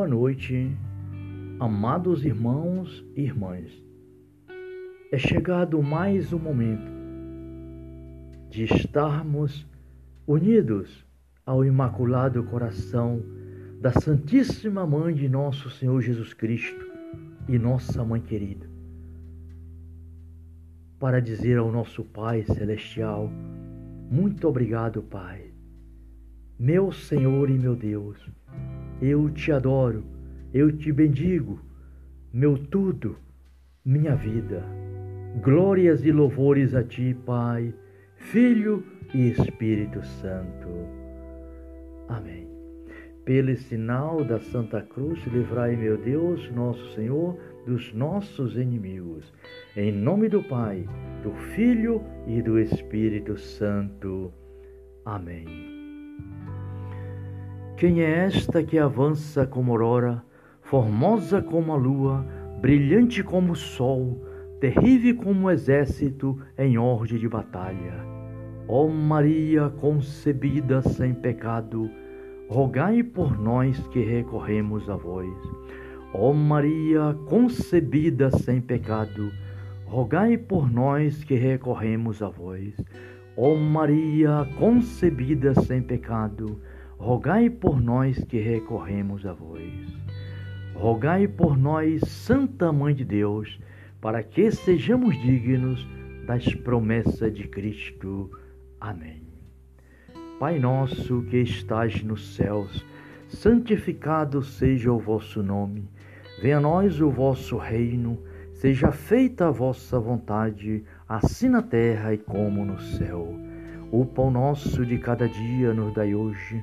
Boa noite, amados irmãos e irmãs. É chegado mais um momento de estarmos unidos ao Imaculado Coração da Santíssima Mãe de nosso Senhor Jesus Cristo e nossa Mãe querida, para dizer ao nosso Pai Celestial: Muito obrigado, Pai. Meu Senhor e meu Deus, eu te adoro, eu te bendigo, meu tudo, minha vida. Glórias e louvores a ti, Pai, Filho e Espírito Santo. Amém. Pelo sinal da Santa Cruz, livrai, meu Deus, nosso Senhor, dos nossos inimigos. Em nome do Pai, do Filho e do Espírito Santo. Amém. Quem é esta que avança como aurora, formosa como a lua, brilhante como o sol, terrível como o exército em ordem de batalha? Ó Maria concebida sem pecado, rogai por nós que recorremos a vós. Ó Maria concebida sem pecado, rogai por nós que recorremos a vós. Ó Maria concebida sem pecado, rogai por nós que recorremos a vós. Rogai por nós, Santa Mãe de Deus, para que sejamos dignos das promessas de Cristo. Amém. Pai nosso que estás nos céus, santificado seja o vosso nome. Venha a nós o vosso reino, seja feita a vossa vontade, assim na terra e como no céu. O pão nosso de cada dia nos dai hoje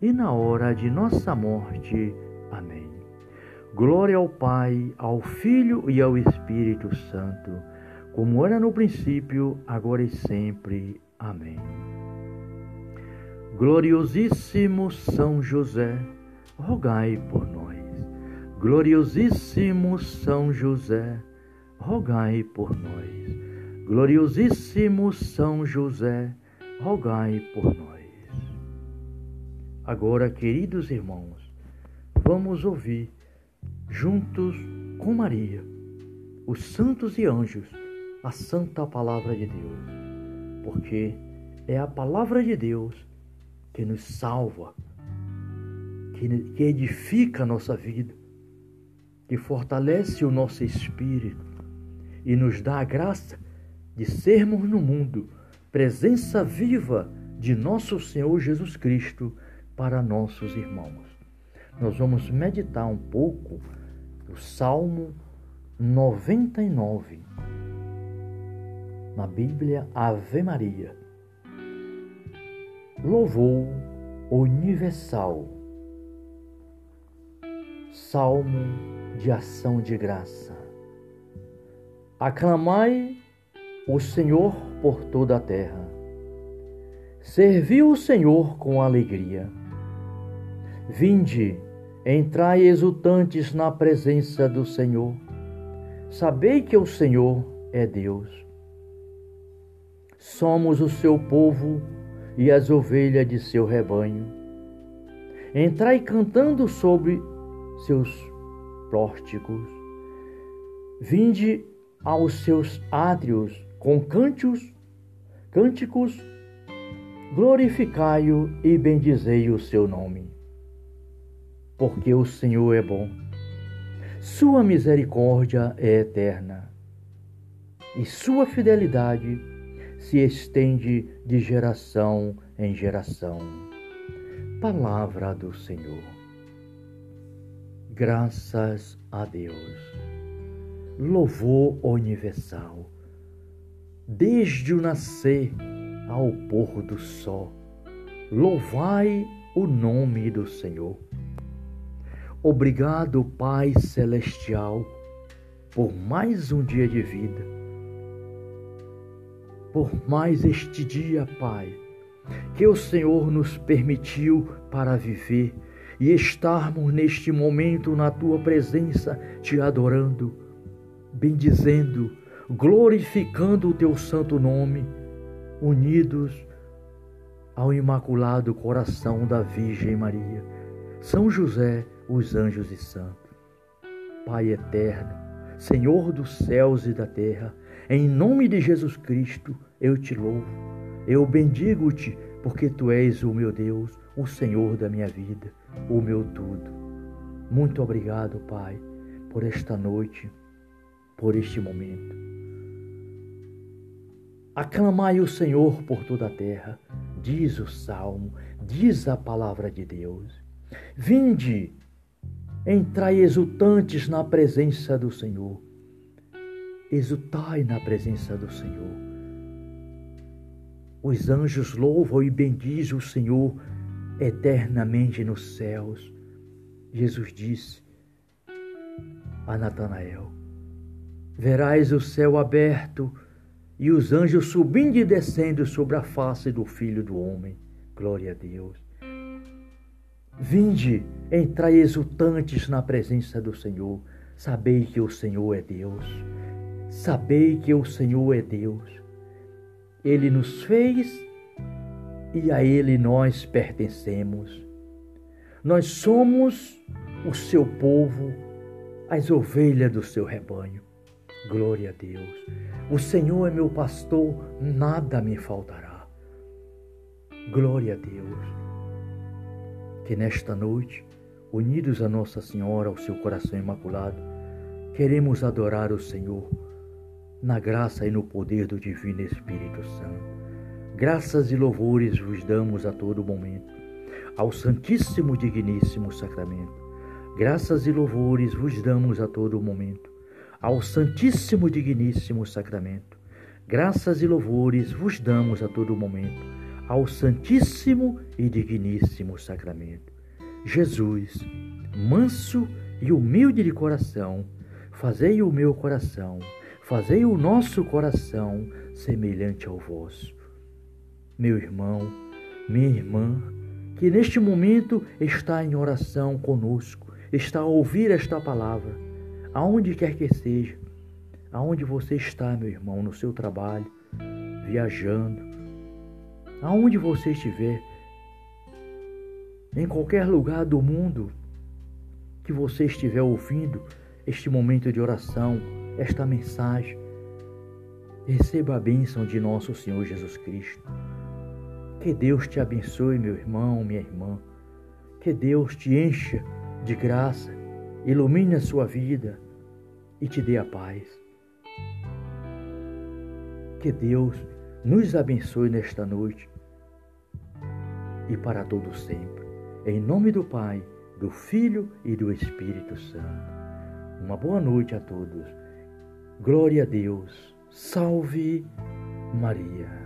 e na hora de nossa morte. Amém. Glória ao Pai, ao Filho e ao Espírito Santo, como era no princípio, agora e sempre. Amém. Gloriosíssimo São José, rogai por nós. Gloriosíssimo São José, rogai por nós. Gloriosíssimo São José, rogai por nós. Agora, queridos irmãos, vamos ouvir, juntos com Maria, os santos e anjos, a santa palavra de Deus, porque é a palavra de Deus que nos salva, que, edifica a nossa vida, que fortalece o nosso espírito e nos dá a graça de sermos no mundo presença viva de nosso Senhor Jesus Cristo para nossos irmãos. Nós vamos meditar um pouco do Salmo 99 na Bíblia Ave Maria. Louvor universal. Salmo de ação de graça. Aclamai o Senhor por toda a terra. Servi o Senhor com alegria Vinde, entrai exultantes na presença do Senhor. Sabei que o Senhor é Deus. Somos o seu povo e as ovelhas de seu rebanho. Entrai cantando sobre seus pórticos. Vinde aos seus átrios com cânticos, cânticos, glorificai-o e bendizei o seu nome porque o Senhor é bom. Sua misericórdia é eterna e sua fidelidade se estende de geração em geração. Palavra do Senhor. Graças a Deus. Louvor universal. Desde o nascer ao pôr do sol, louvai o nome do Senhor Obrigado, Pai Celestial, por mais um dia de vida, por mais este dia, Pai, que o Senhor nos permitiu para viver e estarmos neste momento na tua presença, te adorando, bendizendo, glorificando o teu santo nome, unidos ao imaculado coração da Virgem Maria. São José, os anjos e santos. Pai eterno, Senhor dos céus e da terra, em nome de Jesus Cristo, eu te louvo, eu bendigo-te, porque tu és o meu Deus, o Senhor da minha vida, o meu tudo. Muito obrigado, Pai, por esta noite, por este momento. Aclamai o Senhor por toda a terra, diz o salmo, diz a palavra de Deus. Vinde, entrai exultantes na presença do Senhor. Exultai na presença do Senhor. Os anjos louvam e bendizem o Senhor eternamente nos céus. Jesus disse a Natanael: Verás o céu aberto e os anjos subindo e descendo sobre a face do Filho do Homem. Glória a Deus. Vinde, entrai exultantes na presença do Senhor. Sabei que o Senhor é Deus. Sabei que o Senhor é Deus. Ele nos fez e a Ele nós pertencemos. Nós somos o seu povo, as ovelhas do seu rebanho. Glória a Deus. O Senhor é meu pastor, nada me faltará. Glória a Deus que nesta noite, unidos a Nossa Senhora, ao seu coração imaculado, queremos adorar o Senhor na graça e no poder do Divino Espírito Santo. Graças e louvores vos damos a todo momento, ao Santíssimo Digníssimo Sacramento. Graças e louvores vos damos a todo momento, ao Santíssimo Digníssimo Sacramento. Graças e louvores vos damos a todo momento ao Santíssimo e Digníssimo Sacramento. Jesus, manso e humilde de coração, fazei o meu coração, fazei o nosso coração semelhante ao vosso. Meu irmão, minha irmã, que neste momento está em oração conosco, está a ouvir esta palavra, aonde quer que seja, aonde você está, meu irmão, no seu trabalho, viajando, aonde você estiver, em qualquer lugar do mundo que você estiver ouvindo este momento de oração, esta mensagem, receba a bênção de nosso Senhor Jesus Cristo. Que Deus te abençoe, meu irmão, minha irmã. Que Deus te encha de graça, ilumine a sua vida e te dê a paz. Que Deus nos abençoe nesta noite e para todo sempre. Em nome do Pai, do Filho e do Espírito Santo. Uma boa noite a todos. Glória a Deus. Salve Maria.